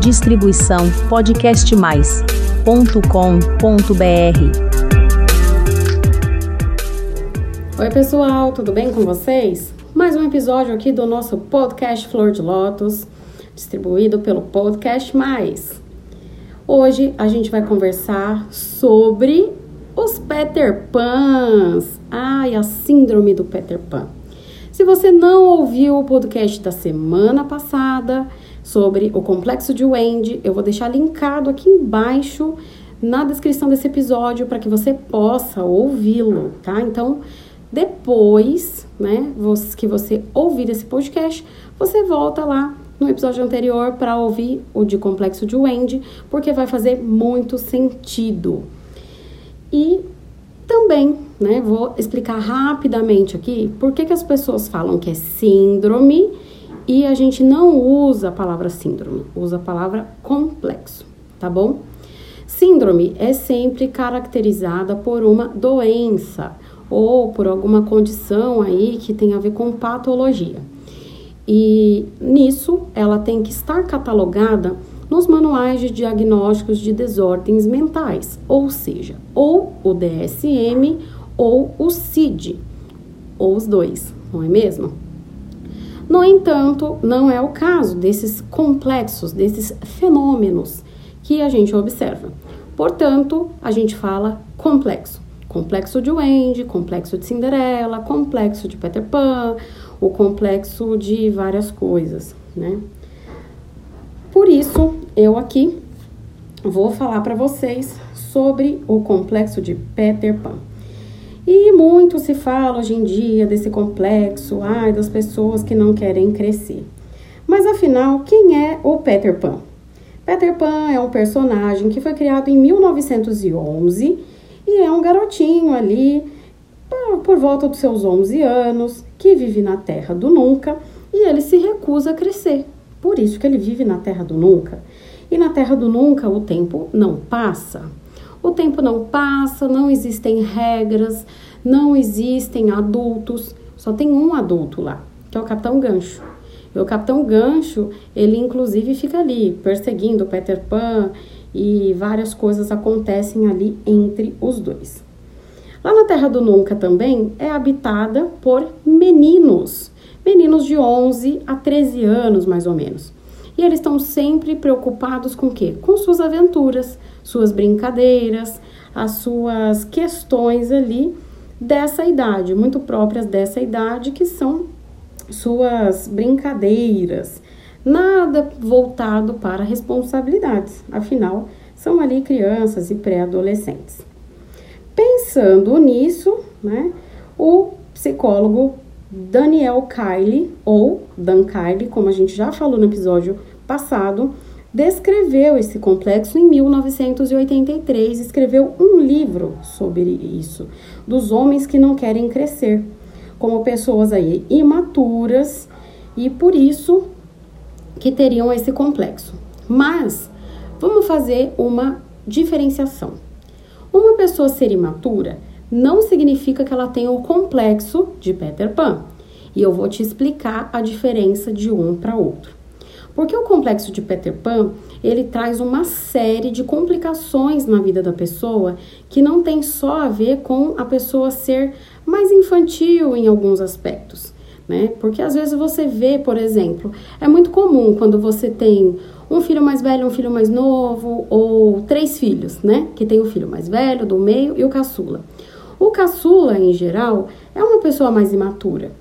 Distribuição podcastmais.com.br. Oi, pessoal, tudo bem com vocês? Mais um episódio aqui do nosso podcast Flor de Lótus, distribuído pelo Podcast Mais. Hoje a gente vai conversar sobre os Peter Pans. Ai, a síndrome do Peter Pan. Se você não ouviu o podcast da semana passada sobre o complexo de Wendy, eu vou deixar linkado aqui embaixo na descrição desse episódio para que você possa ouvi-lo, tá? Então, depois, né, que você ouvir esse podcast, você volta lá no episódio anterior para ouvir o de complexo de Wendy, porque vai fazer muito sentido. E também, né, vou explicar rapidamente aqui por que, que as pessoas falam que é síndrome e a gente não usa a palavra síndrome, usa a palavra complexo, tá bom? Síndrome é sempre caracterizada por uma doença ou por alguma condição aí que tem a ver com patologia. E nisso ela tem que estar catalogada nos manuais de diagnósticos de desordens mentais, ou seja, ou o DSM ou o CID, ou os dois, não é mesmo? No entanto, não é o caso desses complexos, desses fenômenos que a gente observa. Portanto, a gente fala complexo. Complexo de Wendy, complexo de Cinderela, complexo de Peter Pan, o complexo de várias coisas, né? Por isso, eu aqui vou falar para vocês sobre o complexo de Peter Pan. E muito se fala hoje em dia desse complexo, ai, das pessoas que não querem crescer. Mas afinal, quem é o Peter Pan? Peter Pan é um personagem que foi criado em 1911 e é um garotinho ali por volta dos seus 11 anos que vive na Terra do Nunca e ele se recusa a crescer. Por isso que ele vive na terra do nunca. E na terra do nunca o tempo não passa. O tempo não passa, não existem regras, não existem adultos, só tem um adulto lá, que é o Capitão Gancho. E o Capitão Gancho, ele inclusive fica ali perseguindo o Peter Pan e várias coisas acontecem ali entre os dois. Lá na Terra do Nunca também é habitada por meninos meninos de 11 a 13 anos, mais ou menos. E eles estão sempre preocupados com o quê? Com suas aventuras, suas brincadeiras, as suas questões ali dessa idade, muito próprias dessa idade, que são suas brincadeiras. Nada voltado para responsabilidades, afinal, são ali crianças e pré-adolescentes. Pensando nisso, né, o psicólogo Daniel Kiley, ou Dan Kiley, como a gente já falou no episódio passado, descreveu esse complexo em 1983, escreveu um livro sobre isso, dos homens que não querem crescer, como pessoas aí imaturas e por isso que teriam esse complexo. Mas vamos fazer uma diferenciação. Uma pessoa ser imatura não significa que ela tenha o complexo de Peter Pan. E eu vou te explicar a diferença de um para outro. Porque o complexo de Peter Pan, ele traz uma série de complicações na vida da pessoa que não tem só a ver com a pessoa ser mais infantil em alguns aspectos, né? Porque às vezes você vê, por exemplo, é muito comum quando você tem um filho mais velho, um filho mais novo, ou três filhos, né? Que tem o filho mais velho, do meio e o caçula. O caçula, em geral, é uma pessoa mais imatura.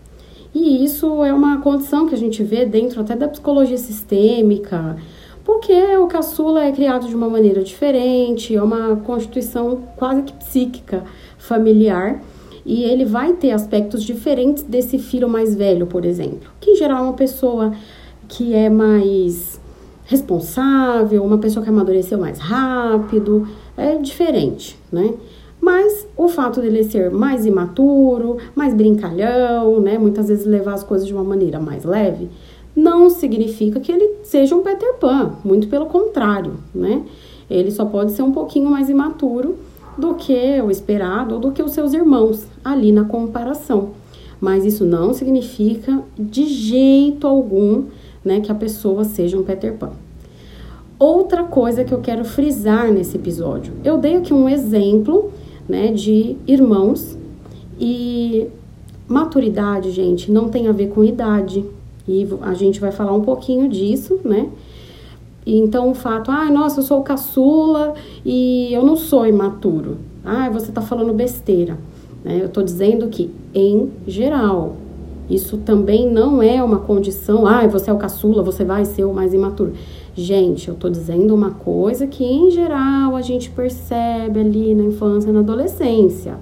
E isso é uma condição que a gente vê dentro até da psicologia sistêmica, porque o caçula é criado de uma maneira diferente, é uma constituição quase que psíquica, familiar, e ele vai ter aspectos diferentes desse filho mais velho, por exemplo, que em geral é uma pessoa que é mais responsável, uma pessoa que amadureceu mais rápido, é diferente, né? Mas o fato dele ser mais imaturo, mais brincalhão, né, muitas vezes levar as coisas de uma maneira mais leve, não significa que ele seja um Peter Pan, muito pelo contrário, né? Ele só pode ser um pouquinho mais imaturo do que o esperado ou do que os seus irmãos ali na comparação. Mas isso não significa de jeito algum, né, que a pessoa seja um Peter Pan. outra coisa que eu quero frisar nesse episódio. Eu dei aqui um exemplo, né, de irmãos e maturidade, gente, não tem a ver com idade. E a gente vai falar um pouquinho disso, né? Então, o fato, ah, nossa, eu sou caçula e eu não sou imaturo. Ah, você tá falando besteira. Né? Eu tô dizendo que, em geral, isso também não é uma condição, ah, você é o caçula, você vai ser o mais imaturo. Gente, eu tô dizendo uma coisa que em geral a gente percebe ali na infância na adolescência.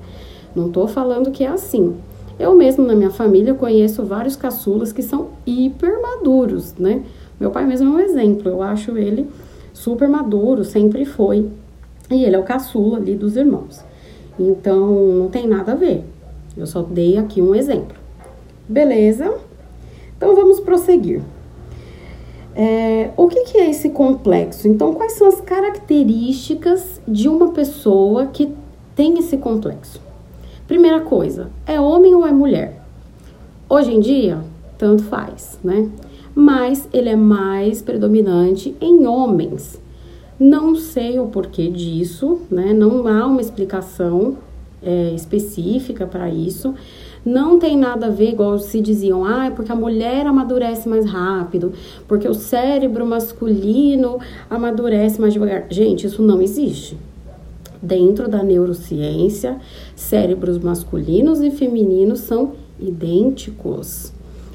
Não tô falando que é assim. Eu mesmo na minha família conheço vários caçulas que são hiper maduros, né? Meu pai mesmo é um exemplo, eu acho ele super maduro, sempre foi. E ele é o caçula ali dos irmãos. Então, não tem nada a ver. Eu só dei aqui um exemplo. Beleza? Então, vamos prosseguir. É, o que, que é esse complexo? Então, quais são as características de uma pessoa que tem esse complexo? Primeira coisa, é homem ou é mulher? Hoje em dia, tanto faz, né? Mas ele é mais predominante em homens. Não sei o porquê disso, né? Não há uma explicação é, específica para isso. Não tem nada a ver, igual se diziam, ah, é porque a mulher amadurece mais rápido, porque o cérebro masculino amadurece mais devagar. Gente, isso não existe. Dentro da neurociência, cérebros masculinos e femininos são idênticos.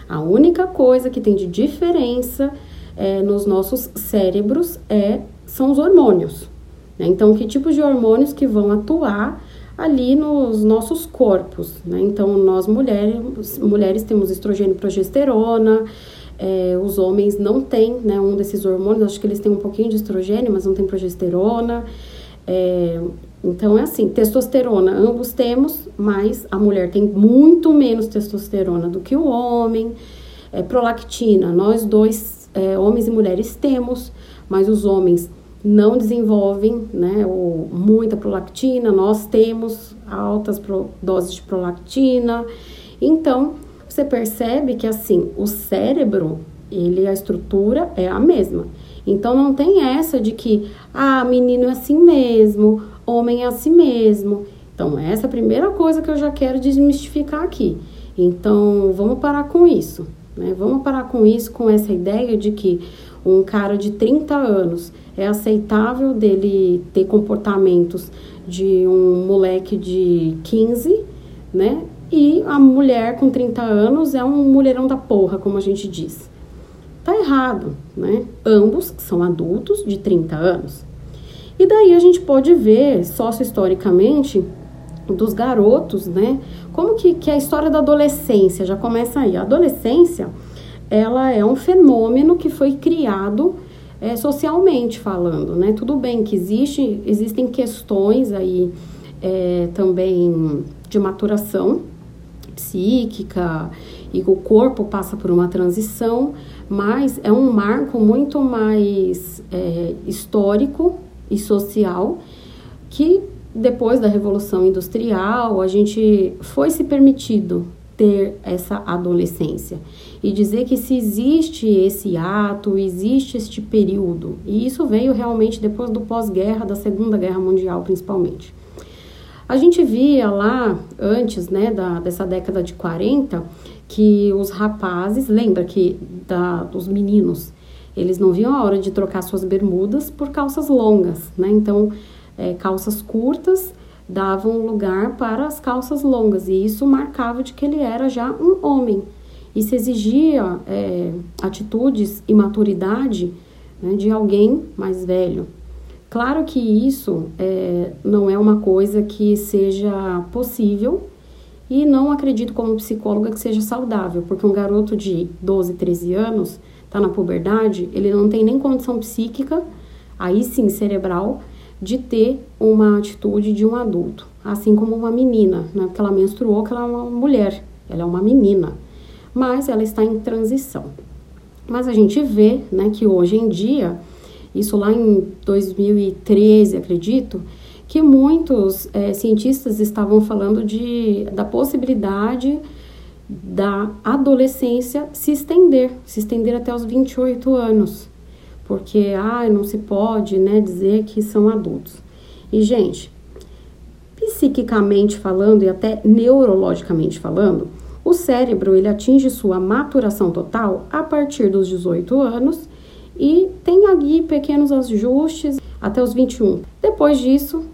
A única coisa que tem de diferença é, nos nossos cérebros é, são os hormônios. Né? Então, que tipos de hormônios que vão atuar ali nos nossos corpos, né? Então, nós mulheres, mulheres temos estrogênio e progesterona, é, os homens não têm, né, um desses hormônios, acho que eles têm um pouquinho de estrogênio, mas não tem progesterona. É, então, é assim, testosterona, ambos temos, mas a mulher tem muito menos testosterona do que o homem. É, prolactina, nós dois, é, homens e mulheres, temos, mas os homens não desenvolvem né, muita prolactina, nós temos altas pro, doses de prolactina. Então, você percebe que assim, o cérebro, ele, a estrutura é a mesma. Então não tem essa de que, ah, menino é assim mesmo, homem é assim mesmo. Então, essa é a primeira coisa que eu já quero desmistificar aqui. Então, vamos parar com isso, né? Vamos parar com isso, com essa ideia de que um cara de 30 anos é aceitável dele ter comportamentos de um moleque de 15, né? E a mulher com 30 anos é um mulherão da porra, como a gente diz. Tá errado, né? Ambos são adultos de 30 anos. E daí a gente pode ver, sócio-historicamente, dos garotos, né? Como que, que a história da adolescência já começa aí. A adolescência, ela é um fenômeno que foi criado é, socialmente falando, né? Tudo bem que existe, existem questões aí é, também de maturação psíquica e o corpo passa por uma transição, mas é um marco muito mais é, histórico e social que depois da revolução industrial a gente foi se permitido ter essa adolescência e dizer que se existe esse ato, existe este período, e isso veio realmente depois do pós-guerra, da Segunda Guerra Mundial principalmente. A gente via lá antes, né, da, dessa década de 40, que os rapazes, lembra que da, os meninos, eles não viam a hora de trocar suas bermudas por calças longas, né? Então, é, calças curtas davam lugar para as calças longas e isso marcava de que ele era já um homem. E se exigia é, atitudes e maturidade né, de alguém mais velho. Claro que isso é, não é uma coisa que seja possível e não acredito como psicóloga que seja saudável, porque um garoto de 12, 13 anos está na puberdade, ele não tem nem condição psíquica, aí sim cerebral, de ter uma atitude de um adulto, assim como uma menina, né? Porque ela menstruou, que ela é uma mulher, ela é uma menina, mas ela está em transição. Mas a gente vê, né, que hoje em dia, isso lá em 2013, acredito, que muitos é, cientistas estavam falando de, da possibilidade da adolescência se estender, se estender até os 28 anos porque ah, não se pode, né, dizer que são adultos. E gente, psiquicamente falando e até neurologicamente falando, o cérebro ele atinge sua maturação total a partir dos 18 anos e tem ali pequenos ajustes até os 21. Depois disso,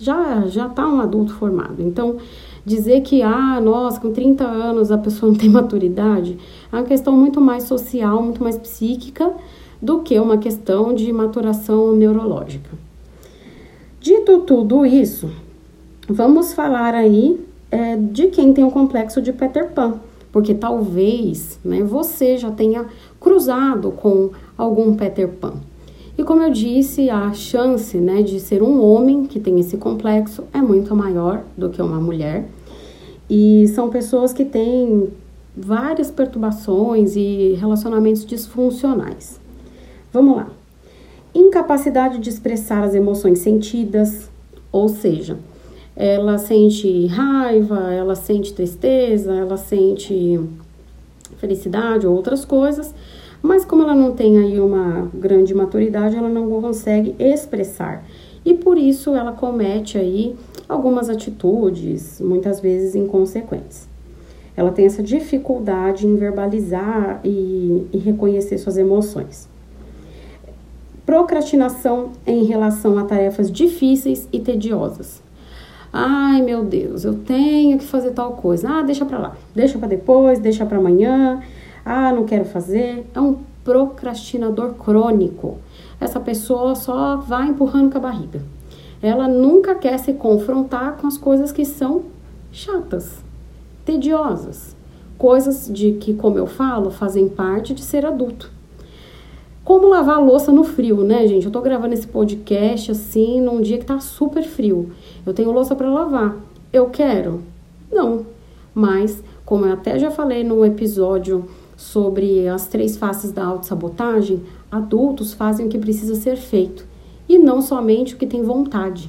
já já tá um adulto formado. Então, dizer que ah, nossa, com 30 anos a pessoa não tem maturidade, é uma questão muito mais social, muito mais psíquica do que uma questão de maturação neurológica. Dito tudo isso, vamos falar aí é, de quem tem o complexo de Peter Pan, porque talvez né, você já tenha cruzado com algum Peter Pan. E como eu disse, a chance né, de ser um homem que tem esse complexo é muito maior do que uma mulher. E são pessoas que têm várias perturbações e relacionamentos disfuncionais. Vamos lá. Incapacidade de expressar as emoções sentidas, ou seja, ela sente raiva, ela sente tristeza, ela sente felicidade ou outras coisas, mas como ela não tem aí uma grande maturidade, ela não consegue expressar. E por isso ela comete aí algumas atitudes, muitas vezes inconsequentes. Ela tem essa dificuldade em verbalizar e, e reconhecer suas emoções. Procrastinação em relação a tarefas difíceis e tediosas. Ai, meu Deus, eu tenho que fazer tal coisa. Ah, deixa para lá. Deixa para depois, deixa para amanhã. Ah, não quero fazer. É um procrastinador crônico. Essa pessoa só vai empurrando com a barriga. Ela nunca quer se confrontar com as coisas que são chatas, tediosas, coisas de que, como eu falo, fazem parte de ser adulto. Como lavar a louça no frio, né, gente? Eu tô gravando esse podcast assim num dia que tá super frio. Eu tenho louça para lavar. Eu quero? Não. Mas, como eu até já falei no episódio sobre as três faces da autossabotagem, adultos fazem o que precisa ser feito e não somente o que tem vontade.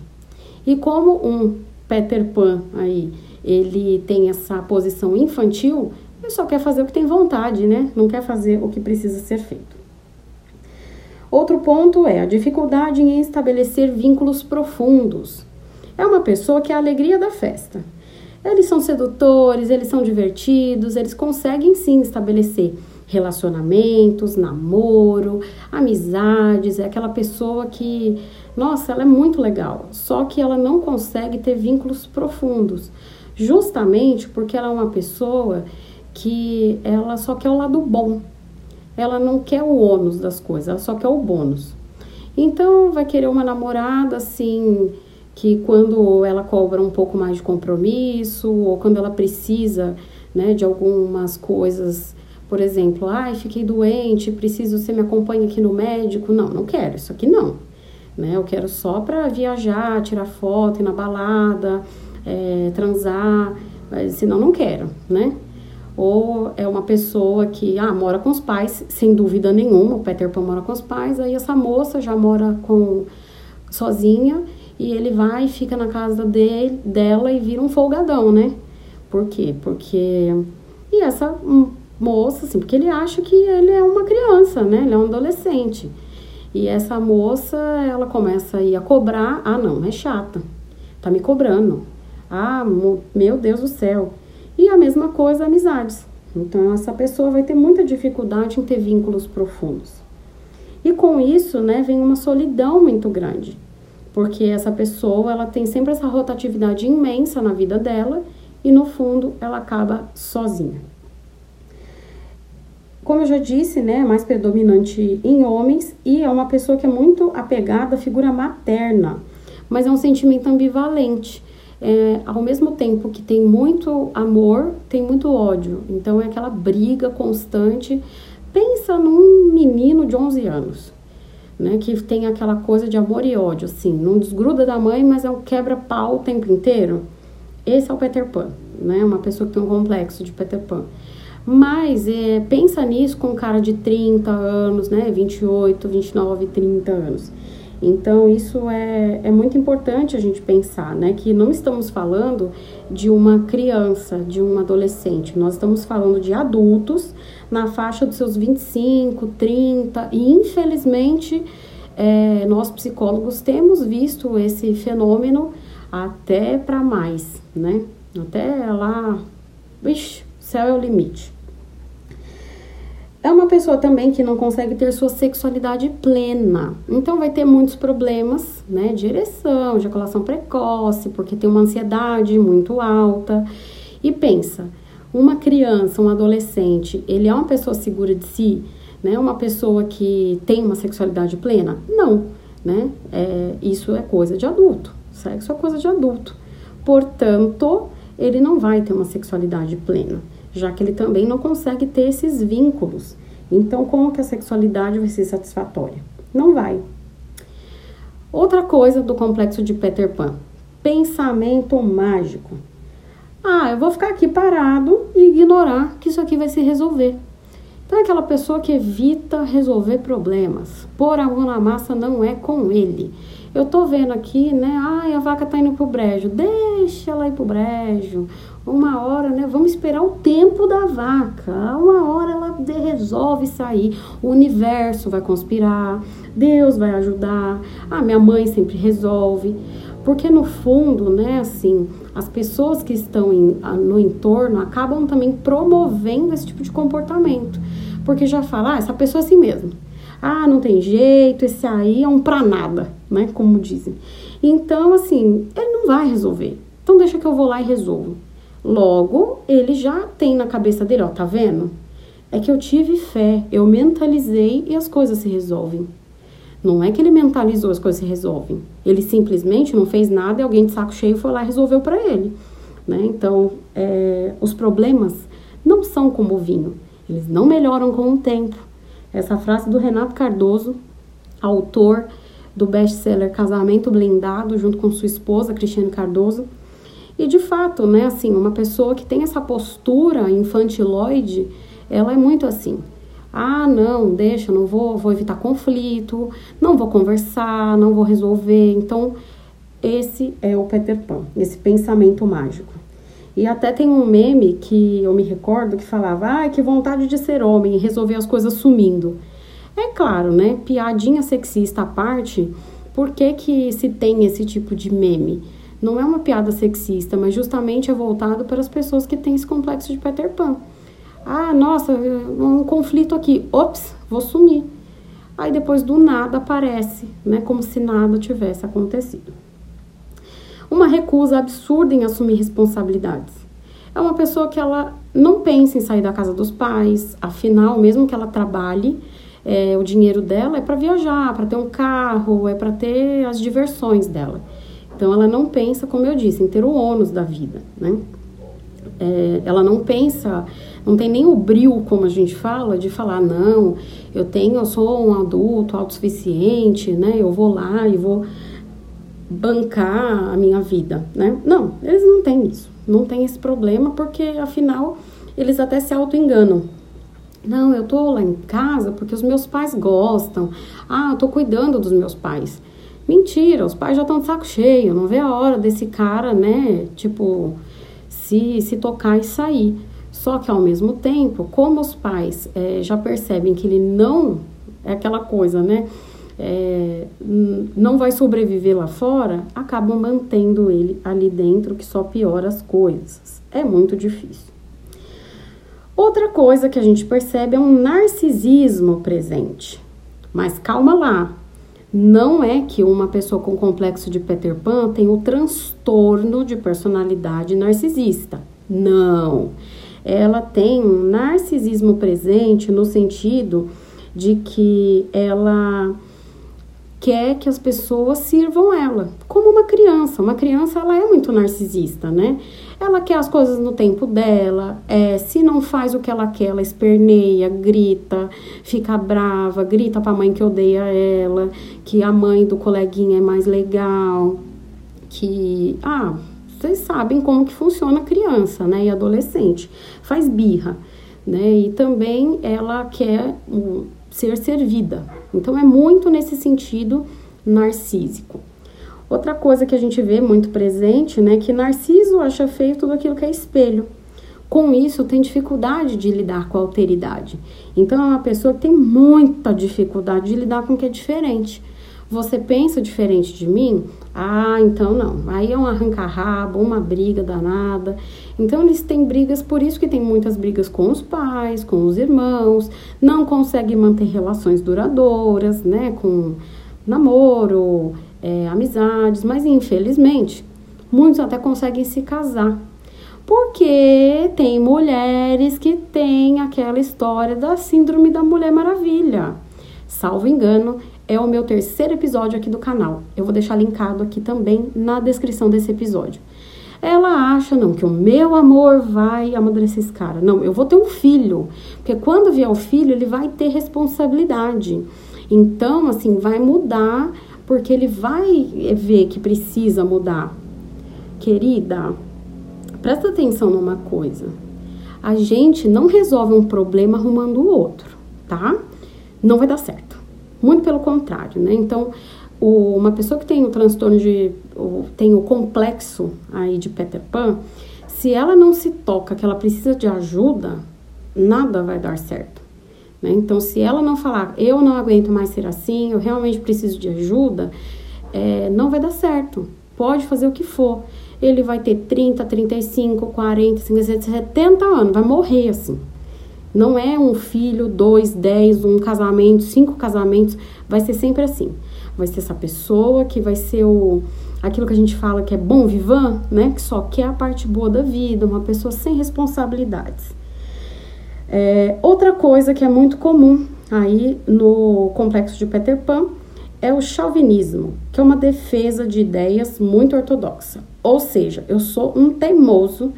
E como um Peter Pan aí, ele tem essa posição infantil, ele só quer fazer o que tem vontade, né? Não quer fazer o que precisa ser feito. Outro ponto é a dificuldade em estabelecer vínculos profundos. É uma pessoa que é a alegria da festa. Eles são sedutores, eles são divertidos, eles conseguem sim estabelecer relacionamentos, namoro, amizades. É aquela pessoa que, nossa, ela é muito legal, só que ela não consegue ter vínculos profundos, justamente porque ela é uma pessoa que ela só quer o lado bom ela não quer o ônus das coisas, ela só quer o bônus. Então, vai querer uma namorada assim, que quando ela cobra um pouco mais de compromisso, ou quando ela precisa, né, de algumas coisas, por exemplo, ai, fiquei doente, preciso você me acompanha aqui no médico. Não, não quero, isso aqui não. Né? Eu quero só para viajar, tirar foto, ir na balada, é, transar, senão não quero, né? ou é uma pessoa que ah, mora com os pais, sem dúvida nenhuma, o Peter Pan mora com os pais, aí essa moça já mora com sozinha e ele vai e fica na casa dele, dela e vira um folgadão, né? Por quê? Porque e essa moça, assim, porque ele acha que ele é uma criança, né? Ele é um adolescente. E essa moça, ela começa a ir a cobrar, ah, não, é chata. Tá me cobrando. Ah, meu Deus do céu e a mesma coisa, amizades. Então, essa pessoa vai ter muita dificuldade em ter vínculos profundos. E com isso, né, vem uma solidão muito grande, porque essa pessoa, ela tem sempre essa rotatividade imensa na vida dela e no fundo ela acaba sozinha. Como eu já disse, né, é mais predominante em homens e é uma pessoa que é muito apegada à figura materna, mas é um sentimento ambivalente é, ao mesmo tempo que tem muito amor, tem muito ódio. Então é aquela briga constante. Pensa num menino de 11 anos, né, que tem aquela coisa de amor e ódio, assim, não desgruda da mãe, mas é um quebra-pau o tempo inteiro. Esse é o Peter Pan, né, uma pessoa que tem um complexo de Peter Pan. Mas é, pensa nisso com um cara de 30 anos, né, 28, 29, 30 anos. Então, isso é, é muito importante a gente pensar, né? Que não estamos falando de uma criança, de um adolescente, nós estamos falando de adultos na faixa dos seus 25, 30, e infelizmente é, nós psicólogos temos visto esse fenômeno até para mais, né? Até lá, vixi, céu é o limite. É uma pessoa também que não consegue ter sua sexualidade plena. Então vai ter muitos problemas, né, de ereção, ejaculação precoce, porque tem uma ansiedade muito alta. E pensa, uma criança, um adolescente, ele é uma pessoa segura de si, né? Uma pessoa que tem uma sexualidade plena? Não, né? É, isso é coisa de adulto. Sexo é coisa de adulto. Portanto, ele não vai ter uma sexualidade plena já que ele também não consegue ter esses vínculos. Então, como que a sexualidade vai ser satisfatória? Não vai. Outra coisa do complexo de Peter Pan: pensamento mágico. Ah, eu vou ficar aqui parado e ignorar que isso aqui vai se resolver. Então, é aquela pessoa que evita resolver problemas. Pôr a mão na massa não é com ele. Eu tô vendo aqui, né? Ai, a vaca tá indo pro brejo. Deixa ela ir pro brejo uma hora, né? Vamos esperar o tempo da vaca. Uma hora ela resolve sair. O universo vai conspirar, Deus vai ajudar. Ah, minha mãe sempre resolve. Porque no fundo, né, assim, as pessoas que estão em, no entorno acabam também promovendo esse tipo de comportamento. Porque já fala, ah, essa pessoa é assim mesmo. Ah, não tem jeito, esse aí é um pra nada, né? Como dizem. Então, assim, ele não vai resolver. Então deixa que eu vou lá e resolvo. Logo, ele já tem na cabeça dele, ó, tá vendo? É que eu tive fé, eu mentalizei e as coisas se resolvem. Não é que ele mentalizou as coisas se resolvem. Ele simplesmente não fez nada e alguém de saco cheio foi lá e resolveu para ele. Né? Então, é, os problemas não são como o vinho. Eles não melhoram com o tempo. Essa frase do Renato Cardoso, autor do best-seller Casamento Blindado, junto com sua esposa, Cristiane Cardoso, e de fato, né, assim, uma pessoa que tem essa postura infantiloide, ela é muito assim. Ah, não, deixa, não vou, vou evitar conflito, não vou conversar, não vou resolver. Então, esse é o Peter Pan, esse pensamento mágico. E até tem um meme que eu me recordo que falava: "Ah, que vontade de ser homem e resolver as coisas sumindo". É claro, né? Piadinha sexista à parte, por que que se tem esse tipo de meme? não é uma piada sexista, mas justamente é voltado para as pessoas que têm esse complexo de Peter Pan. Ah, nossa, um conflito aqui. Ops, vou sumir. Aí depois do nada aparece, né, como se nada tivesse acontecido. Uma recusa absurda em assumir responsabilidades. É uma pessoa que ela não pensa em sair da casa dos pais, afinal, mesmo que ela trabalhe, é, o dinheiro dela é para viajar, para ter um carro, é para ter as diversões dela. Então, ela não pensa, como eu disse, em ter o ônus da vida, né? É, ela não pensa, não tem nem o brilho, como a gente fala, de falar, não, eu tenho, eu sou um adulto autossuficiente, né? Eu vou lá e vou bancar a minha vida, né? Não, eles não têm isso, não tem esse problema, porque afinal eles até se auto-enganam. Não, eu tô lá em casa porque os meus pais gostam. Ah, eu tô cuidando dos meus pais. Mentira, os pais já estão de saco cheio, não vê a hora desse cara, né, tipo, se, se tocar e sair. Só que ao mesmo tempo, como os pais é, já percebem que ele não é aquela coisa, né? É, não vai sobreviver lá fora, acabam mantendo ele ali dentro, que só piora as coisas. É muito difícil. Outra coisa que a gente percebe é um narcisismo presente. Mas calma lá, não é que uma pessoa com complexo de Peter Pan tem o transtorno de personalidade narcisista. Não. Ela tem um narcisismo presente no sentido de que ela quer que as pessoas sirvam ela, como uma criança. Uma criança ela é muito narcisista, né? Ela quer as coisas no tempo dela. É, se não faz o que ela quer, ela esperneia, grita, fica brava, grita para a mãe que odeia ela, que a mãe do coleguinha é mais legal, que ah, vocês sabem como que funciona criança, né? E adolescente faz birra, né? E também ela quer ser servida. Então é muito nesse sentido narcísico. Outra coisa que a gente vê muito presente, né, que Narciso acha feio tudo aquilo que é espelho. Com isso, tem dificuldade de lidar com a alteridade. Então, é uma pessoa que tem muita dificuldade de lidar com o que é diferente. Você pensa diferente de mim? Ah, então não. Aí é um arranca-rabo, uma briga danada. Então eles têm brigas, por isso que tem muitas brigas com os pais, com os irmãos, não conseguem manter relações duradouras, né? Com namoro, é, amizades, mas infelizmente muitos até conseguem se casar. Porque tem mulheres que têm aquela história da síndrome da Mulher Maravilha. Salvo engano, é o meu terceiro episódio aqui do canal. Eu vou deixar linkado aqui também na descrição desse episódio. Ela acha, não, que o meu amor vai amadurecer esse cara. Não, eu vou ter um filho. Porque quando vier o filho, ele vai ter responsabilidade. Então, assim, vai mudar, porque ele vai ver que precisa mudar. Querida, presta atenção numa coisa. A gente não resolve um problema arrumando o outro, tá? Não vai dar certo. Muito pelo contrário, né? Então, o, uma pessoa que tem o transtorno de. O, tem o complexo aí de Peter Pan, se ela não se toca que ela precisa de ajuda, nada vai dar certo. Né? Então, se ela não falar, eu não aguento mais ser assim, eu realmente preciso de ajuda, é, não vai dar certo. Pode fazer o que for. Ele vai ter 30, 35, 40, 50, 70 anos, vai morrer assim. Não é um filho, dois, dez, um casamento, cinco casamentos. Vai ser sempre assim. Vai ser essa pessoa que vai ser o aquilo que a gente fala que é bom vivan, né? Que só quer a parte boa da vida, uma pessoa sem responsabilidades. É, outra coisa que é muito comum aí no complexo de Peter Pan é o chauvinismo, que é uma defesa de ideias muito ortodoxa. Ou seja, eu sou um teimoso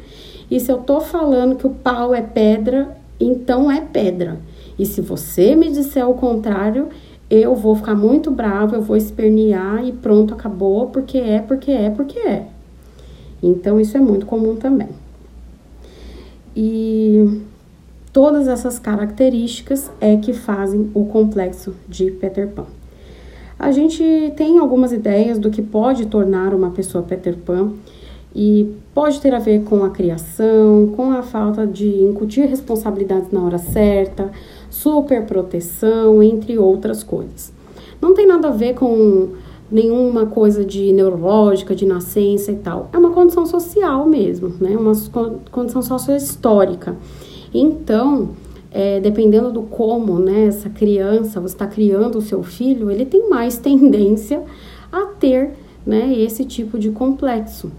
e se eu tô falando que o pau é pedra, então é pedra. E se você me disser o contrário, eu vou ficar muito bravo, eu vou espernear e pronto, acabou, porque é, porque é, porque é. Então isso é muito comum também. E todas essas características é que fazem o complexo de Peter Pan. A gente tem algumas ideias do que pode tornar uma pessoa Peter Pan e pode ter a ver com a criação, com a falta de incutir responsabilidades na hora certa, superproteção, entre outras coisas. Não tem nada a ver com nenhuma coisa de neurológica, de nascença e tal. É uma condição social mesmo, né? Uma condição sociohistórica. Então, é, dependendo do como, né, essa criança, você está criando o seu filho, ele tem mais tendência a ter, né, esse tipo de complexo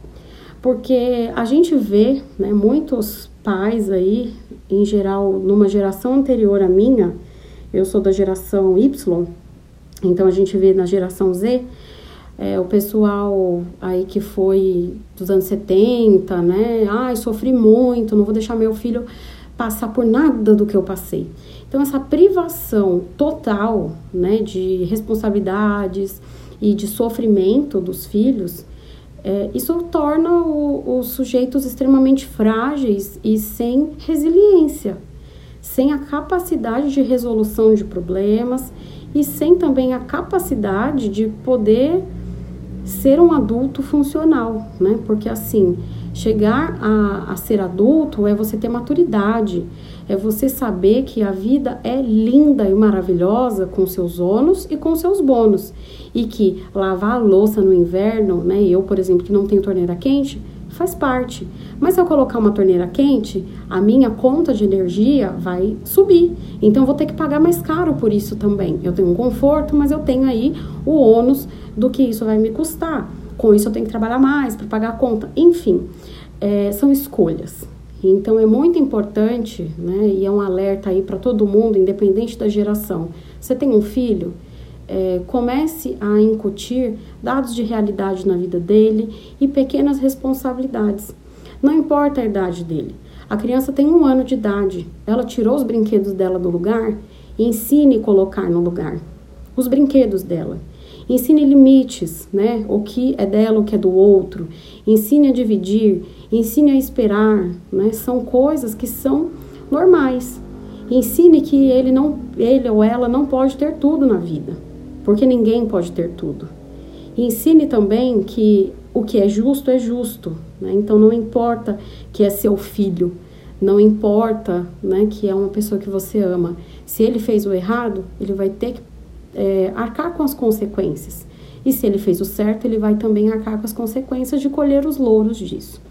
porque a gente vê né, muitos pais aí, em geral, numa geração anterior à minha, eu sou da geração Y, então a gente vê na geração Z, é, o pessoal aí que foi dos anos 70, né? Ai, sofri muito, não vou deixar meu filho passar por nada do que eu passei. Então, essa privação total, né, de responsabilidades e de sofrimento dos filhos é, isso torna o, os sujeitos extremamente frágeis e sem resiliência, sem a capacidade de resolução de problemas e sem também a capacidade de poder ser um adulto funcional, né? Porque assim, chegar a, a ser adulto é você ter maturidade, é você saber que a vida é linda e maravilhosa com seus ônus e com seus bônus. E que lavar a louça no inverno, né? Eu, por exemplo, que não tenho torneira quente, faz parte. Mas se eu colocar uma torneira quente, a minha conta de energia vai subir. Então vou ter que pagar mais caro por isso também. Eu tenho um conforto, mas eu tenho aí o ônus do que isso vai me custar. Com isso eu tenho que trabalhar mais para pagar a conta. Enfim, é, são escolhas. Então é muito importante, né? E é um alerta aí para todo mundo, independente da geração. Você tem um filho, é, comece a incutir dados de realidade na vida dele e pequenas responsabilidades. Não importa a idade dele. A criança tem um ano de idade, ela tirou os brinquedos dela do lugar, ensine a colocar no lugar os brinquedos dela. Ensine limites, né? O que é dela, o que é do outro. Ensine a dividir, ensine a esperar, né? São coisas que são normais. Ensine que ele não, ele ou ela não pode ter tudo na vida. porque ninguém pode ter tudo. Ensine também que o que é justo é justo, né? Então não importa que é seu filho, não importa, né, que é uma pessoa que você ama. Se ele fez o errado, ele vai ter que é, arcar com as consequências. E se ele fez o certo, ele vai também arcar com as consequências de colher os louros disso.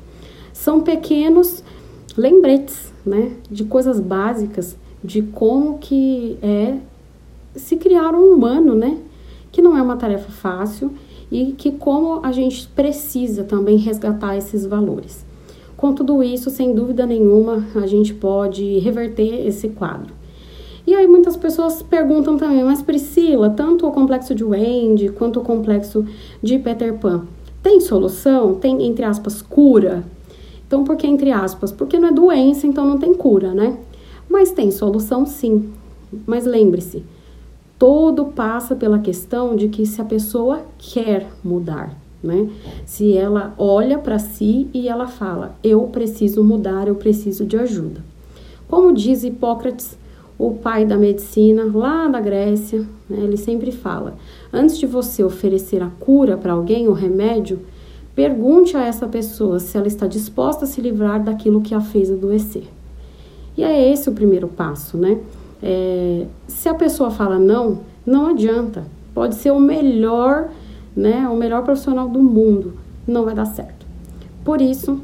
São pequenos lembretes, né, de coisas básicas de como que é se criar um humano, né, que não é uma tarefa fácil e que como a gente precisa também resgatar esses valores. Com tudo isso, sem dúvida nenhuma, a gente pode reverter esse quadro. E aí muitas pessoas perguntam também, mas Priscila, tanto o complexo de Wendy quanto o complexo de Peter Pan, tem solução? Tem, entre aspas, cura? Então, por que entre aspas? Porque não é doença, então não tem cura, né? Mas tem solução sim. Mas lembre-se, todo passa pela questão de que se a pessoa quer mudar, né? Se ela olha para si e ela fala: "Eu preciso mudar, eu preciso de ajuda". Como diz Hipócrates, o pai da medicina lá da Grécia, né, ele sempre fala: antes de você oferecer a cura para alguém, o remédio, pergunte a essa pessoa se ela está disposta a se livrar daquilo que a fez adoecer. E é esse o primeiro passo, né? É, se a pessoa fala não, não adianta. Pode ser o melhor, né? O melhor profissional do mundo, não vai dar certo. Por isso,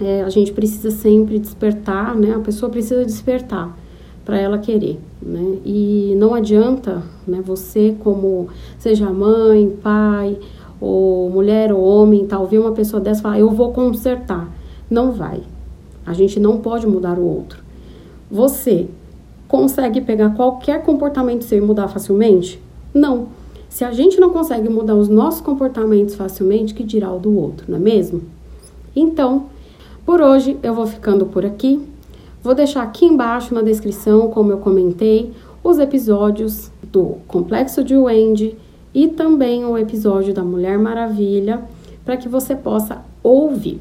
é, a gente precisa sempre despertar, né? A pessoa precisa despertar para ela querer, né? E não adianta, né, você como seja mãe, pai, ou mulher ou homem, tal, ver uma pessoa dessa falar, eu vou consertar. Não vai. A gente não pode mudar o outro. Você consegue pegar qualquer comportamento seu e mudar facilmente? Não. Se a gente não consegue mudar os nossos comportamentos facilmente, que dirá o do outro, não é mesmo? Então, por hoje eu vou ficando por aqui. Vou deixar aqui embaixo na descrição, como eu comentei, os episódios do Complexo de Wendy e também o episódio da Mulher Maravilha, para que você possa ouvir.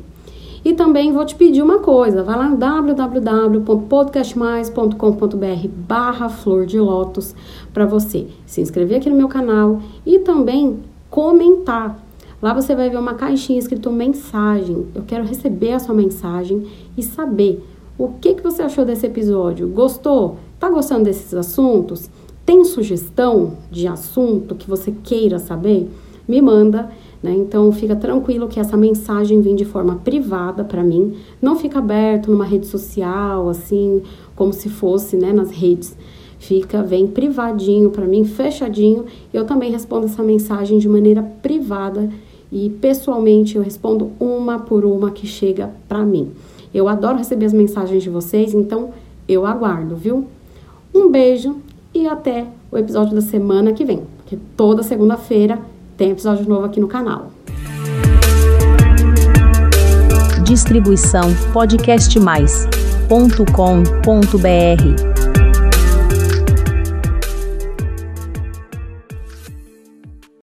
E também vou te pedir uma coisa, vai lá no www.podcastmais.com.br barra flor de lótus para você se inscrever aqui no meu canal e também comentar. Lá você vai ver uma caixinha escrito mensagem. Eu quero receber a sua mensagem e saber o que, que você achou desse episódio? Gostou? Tá gostando desses assuntos? Tem sugestão de assunto que você queira saber? Me manda, né? Então fica tranquilo que essa mensagem vem de forma privada para mim, não fica aberto numa rede social assim, como se fosse, né, nas redes. Fica vem privadinho para mim, fechadinho. Eu também respondo essa mensagem de maneira privada e pessoalmente eu respondo uma por uma que chega para mim. Eu adoro receber as mensagens de vocês, então eu aguardo, viu? Um beijo e até o episódio da semana que vem, porque toda segunda-feira tem episódio novo aqui no canal. Distribuição podcastmais.com.br